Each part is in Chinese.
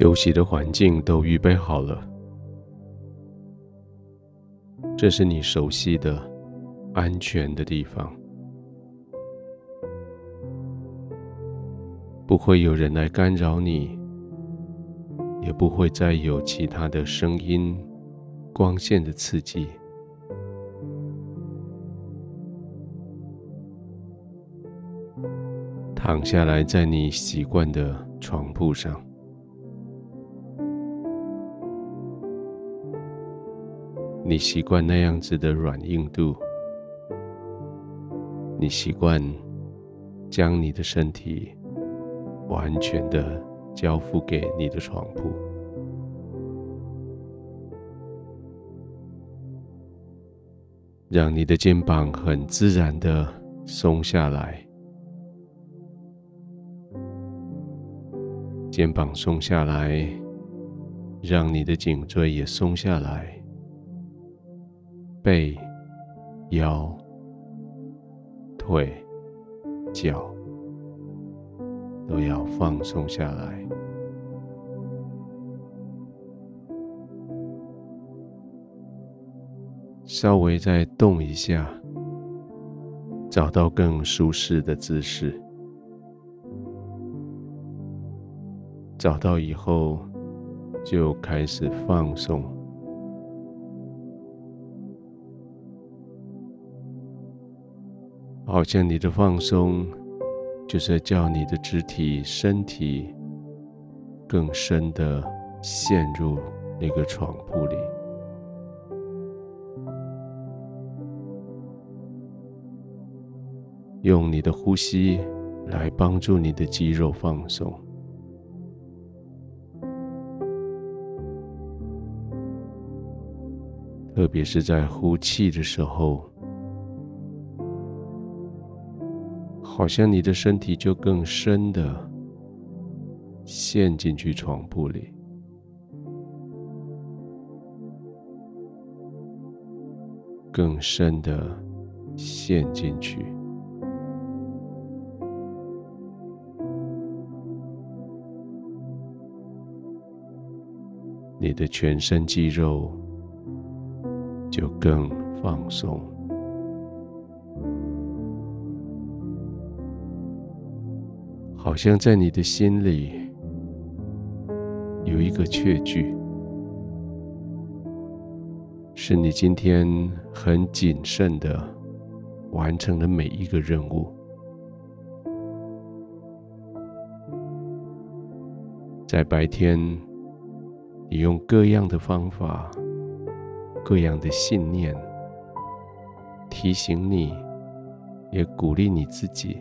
休息的环境都预备好了，这是你熟悉的、安全的地方，不会有人来干扰你，也不会再有其他的声音、光线的刺激。躺下来，在你习惯的床铺上。你习惯那样子的软硬度，你习惯将你的身体完全的交付给你的床铺，让你的肩膀很自然的松下来，肩膀松下来，让你的颈椎也松下来。背、腰、腿、脚都要放松下来，稍微再动一下，找到更舒适的姿势，找到以后就开始放松。好像你的放松，就是叫你的肢体、身体更深的陷入那个床铺里，用你的呼吸来帮助你的肌肉放松，特别是在呼气的时候。好像你的身体就更深的陷进去床铺里，更深的陷进去。你的全身肌肉就更放松。好像在你的心里有一个确据，是你今天很谨慎的完成了每一个任务。在白天，你用各样的方法、各样的信念提醒你，也鼓励你自己。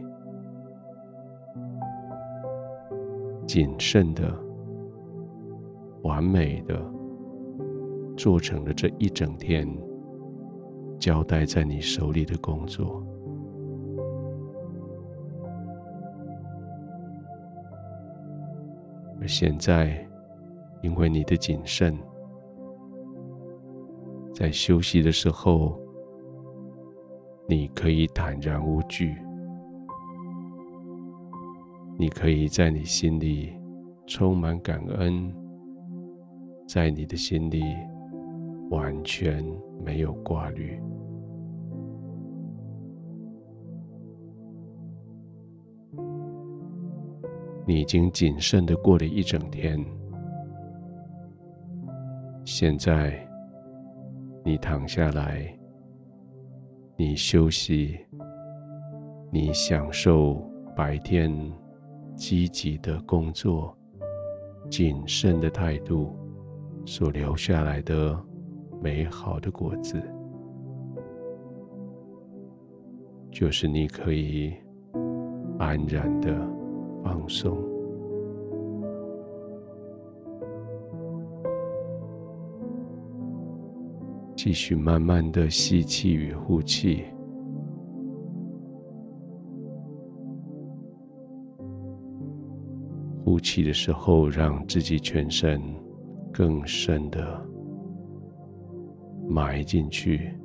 谨慎的、完美的做成了这一整天交代在你手里的工作，而现在，因为你的谨慎，在休息的时候，你可以坦然无惧。你可以在你心里充满感恩，在你的心里完全没有挂虑。你已经谨慎的过了一整天，现在你躺下来，你休息，你享受白天。积极的工作，谨慎的态度所留下来的美好的果子，就是你可以安然的放松，继续慢慢的吸气与呼气。呼气的时候，让自己全身更深的埋进去，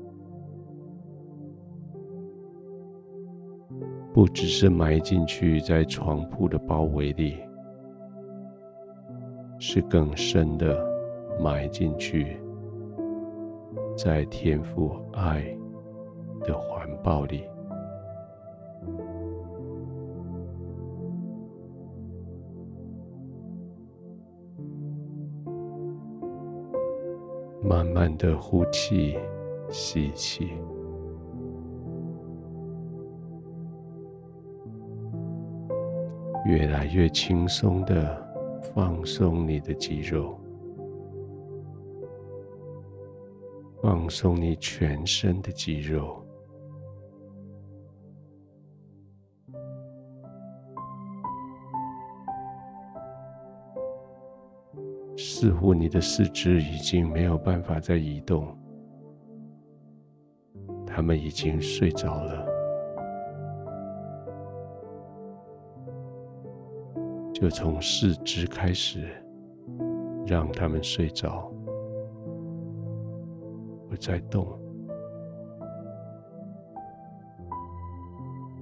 不只是埋进去在床铺的包围里，是更深的埋进去，在天赋爱的环抱里，慢慢的呼气，吸气。越来越轻松的放松你的肌肉，放松你全身的肌肉，似乎你的四肢已经没有办法再移动，他们已经睡着了。就从四肢开始，让他们睡着，不再动，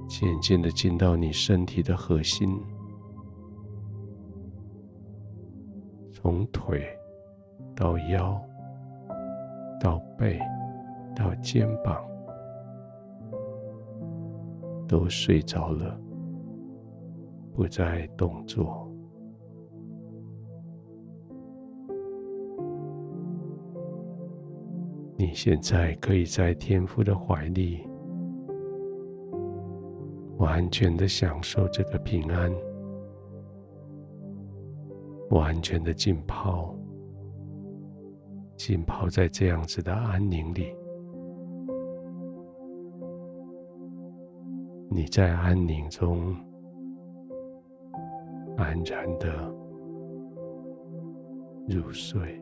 渐渐的进到你身体的核心，从腿到腰，到背，到肩膀，都睡着了。不再动作，你现在可以在天父的怀里，完全的享受这个平安，完全的浸泡，浸泡在这样子的安宁里。你在安宁中。安然的入睡。